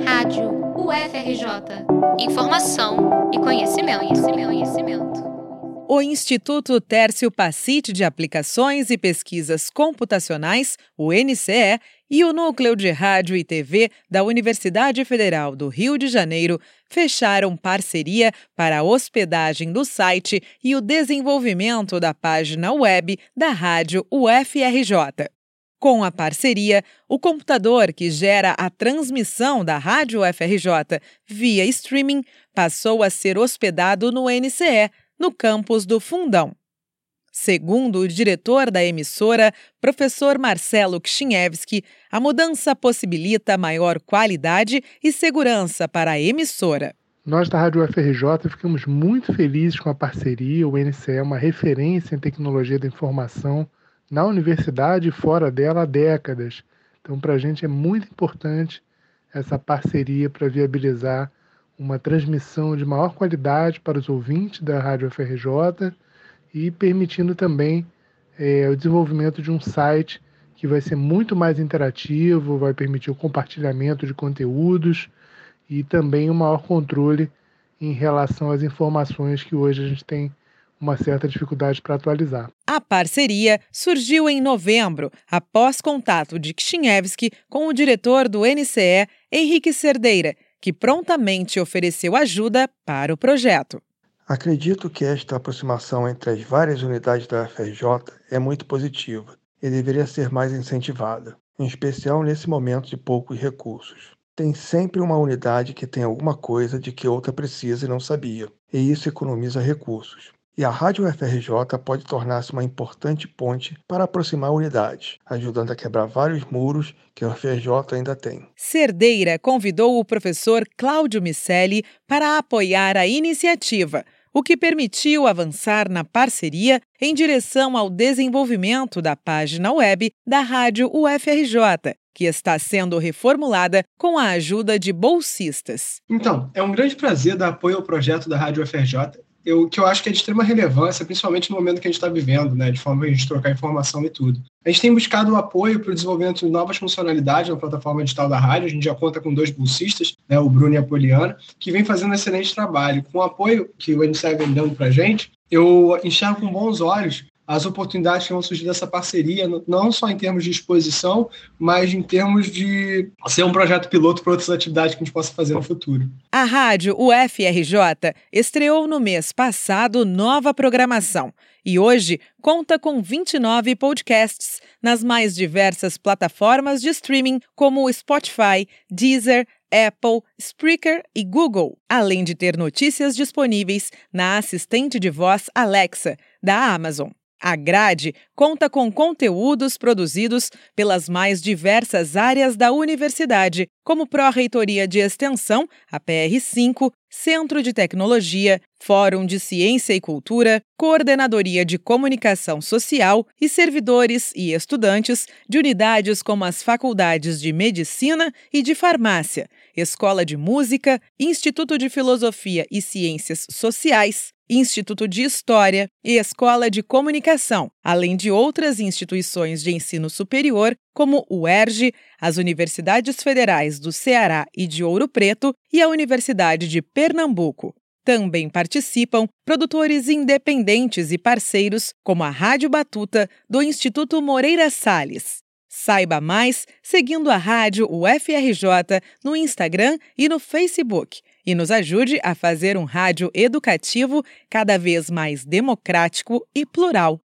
Rádio UFRJ. Informação e conhecimento, conhecimento, conhecimento. O Instituto Tércio Pacite de Aplicações e Pesquisas Computacionais, o NCE, e o Núcleo de Rádio e TV da Universidade Federal do Rio de Janeiro fecharam parceria para a hospedagem do site e o desenvolvimento da página web da Rádio UFRJ. Com a parceria, o computador que gera a transmissão da Rádio UFRJ via streaming passou a ser hospedado no NCE, no campus do Fundão. Segundo o diretor da emissora, professor Marcelo Kchinevski, a mudança possibilita maior qualidade e segurança para a emissora. Nós da Rádio UFRJ ficamos muito felizes com a parceria. O NCE é uma referência em tecnologia da informação na universidade e fora dela há décadas. Então, para a gente é muito importante essa parceria para viabilizar uma transmissão de maior qualidade para os ouvintes da Rádio FRJ e permitindo também é, o desenvolvimento de um site que vai ser muito mais interativo, vai permitir o compartilhamento de conteúdos e também um maior controle em relação às informações que hoje a gente tem uma certa dificuldade para atualizar. A parceria surgiu em novembro, após contato de Kchinevski com o diretor do NCE, Henrique Cerdeira, que prontamente ofereceu ajuda para o projeto. Acredito que esta aproximação entre as várias unidades da FRJ é muito positiva e deveria ser mais incentivada, em especial nesse momento de poucos recursos. Tem sempre uma unidade que tem alguma coisa de que outra precisa e não sabia, e isso economiza recursos. E a Rádio UFRJ pode tornar-se uma importante ponte para aproximar unidades, ajudando a quebrar vários muros que a UFRJ ainda tem. Cerdeira convidou o professor Cláudio Micelli para apoiar a iniciativa, o que permitiu avançar na parceria em direção ao desenvolvimento da página web da Rádio UFRJ, que está sendo reformulada com a ajuda de bolsistas. Então, é um grande prazer dar apoio ao projeto da Rádio UFRJ eu, que eu acho que é de extrema relevância, principalmente no momento que a gente está vivendo, né, de forma a gente trocar informação e tudo. A gente tem buscado o apoio para o desenvolvimento de novas funcionalidades na plataforma digital da rádio. A gente já conta com dois bolsistas, né, o Bruno e a Poliana, que vem fazendo um excelente trabalho. Com o apoio que o NCE vem dando para a gente, eu enxergo com bons olhos as oportunidades que vão surgir dessa parceria, não só em termos de exposição, mas em termos de ser um projeto piloto para outras atividades que a gente possa fazer no futuro. A rádio UFRJ estreou no mês passado nova programação e hoje conta com 29 podcasts nas mais diversas plataformas de streaming como Spotify, Deezer, Apple, Spreaker e Google, além de ter notícias disponíveis na assistente de voz Alexa da Amazon. A grade conta com conteúdos produzidos pelas mais diversas áreas da universidade, como Pró-Reitoria de Extensão, a PR5, Centro de Tecnologia, Fórum de Ciência e Cultura, Coordenadoria de Comunicação Social e servidores e estudantes de unidades como as faculdades de Medicina e de Farmácia, Escola de Música, Instituto de Filosofia e Ciências Sociais, Instituto de História e Escola de Comunicação, além de outras instituições de ensino superior, como o ERJ, as Universidades Federais do Ceará e de Ouro Preto e a Universidade de Pernambuco. Também participam produtores independentes e parceiros, como a Rádio Batuta, do Instituto Moreira Salles. Saiba mais seguindo a rádio UFRJ no Instagram e no Facebook e nos ajude a fazer um rádio educativo cada vez mais democrático e plural.